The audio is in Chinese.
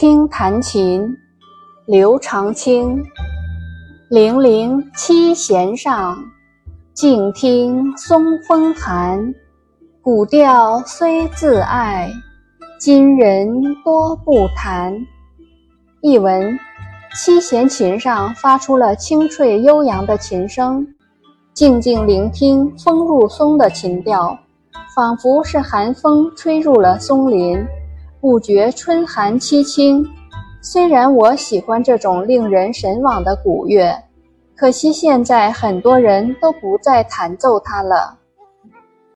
听弹琴，刘长卿。零零七弦上，静听松风寒。古调虽自爱，今人多不弹。译文：七弦琴上发出了清脆悠扬的琴声，静静聆听风入松的琴调，仿佛是寒风吹入了松林。不觉春寒凄清。虽然我喜欢这种令人神往的古乐，可惜现在很多人都不再弹奏它了。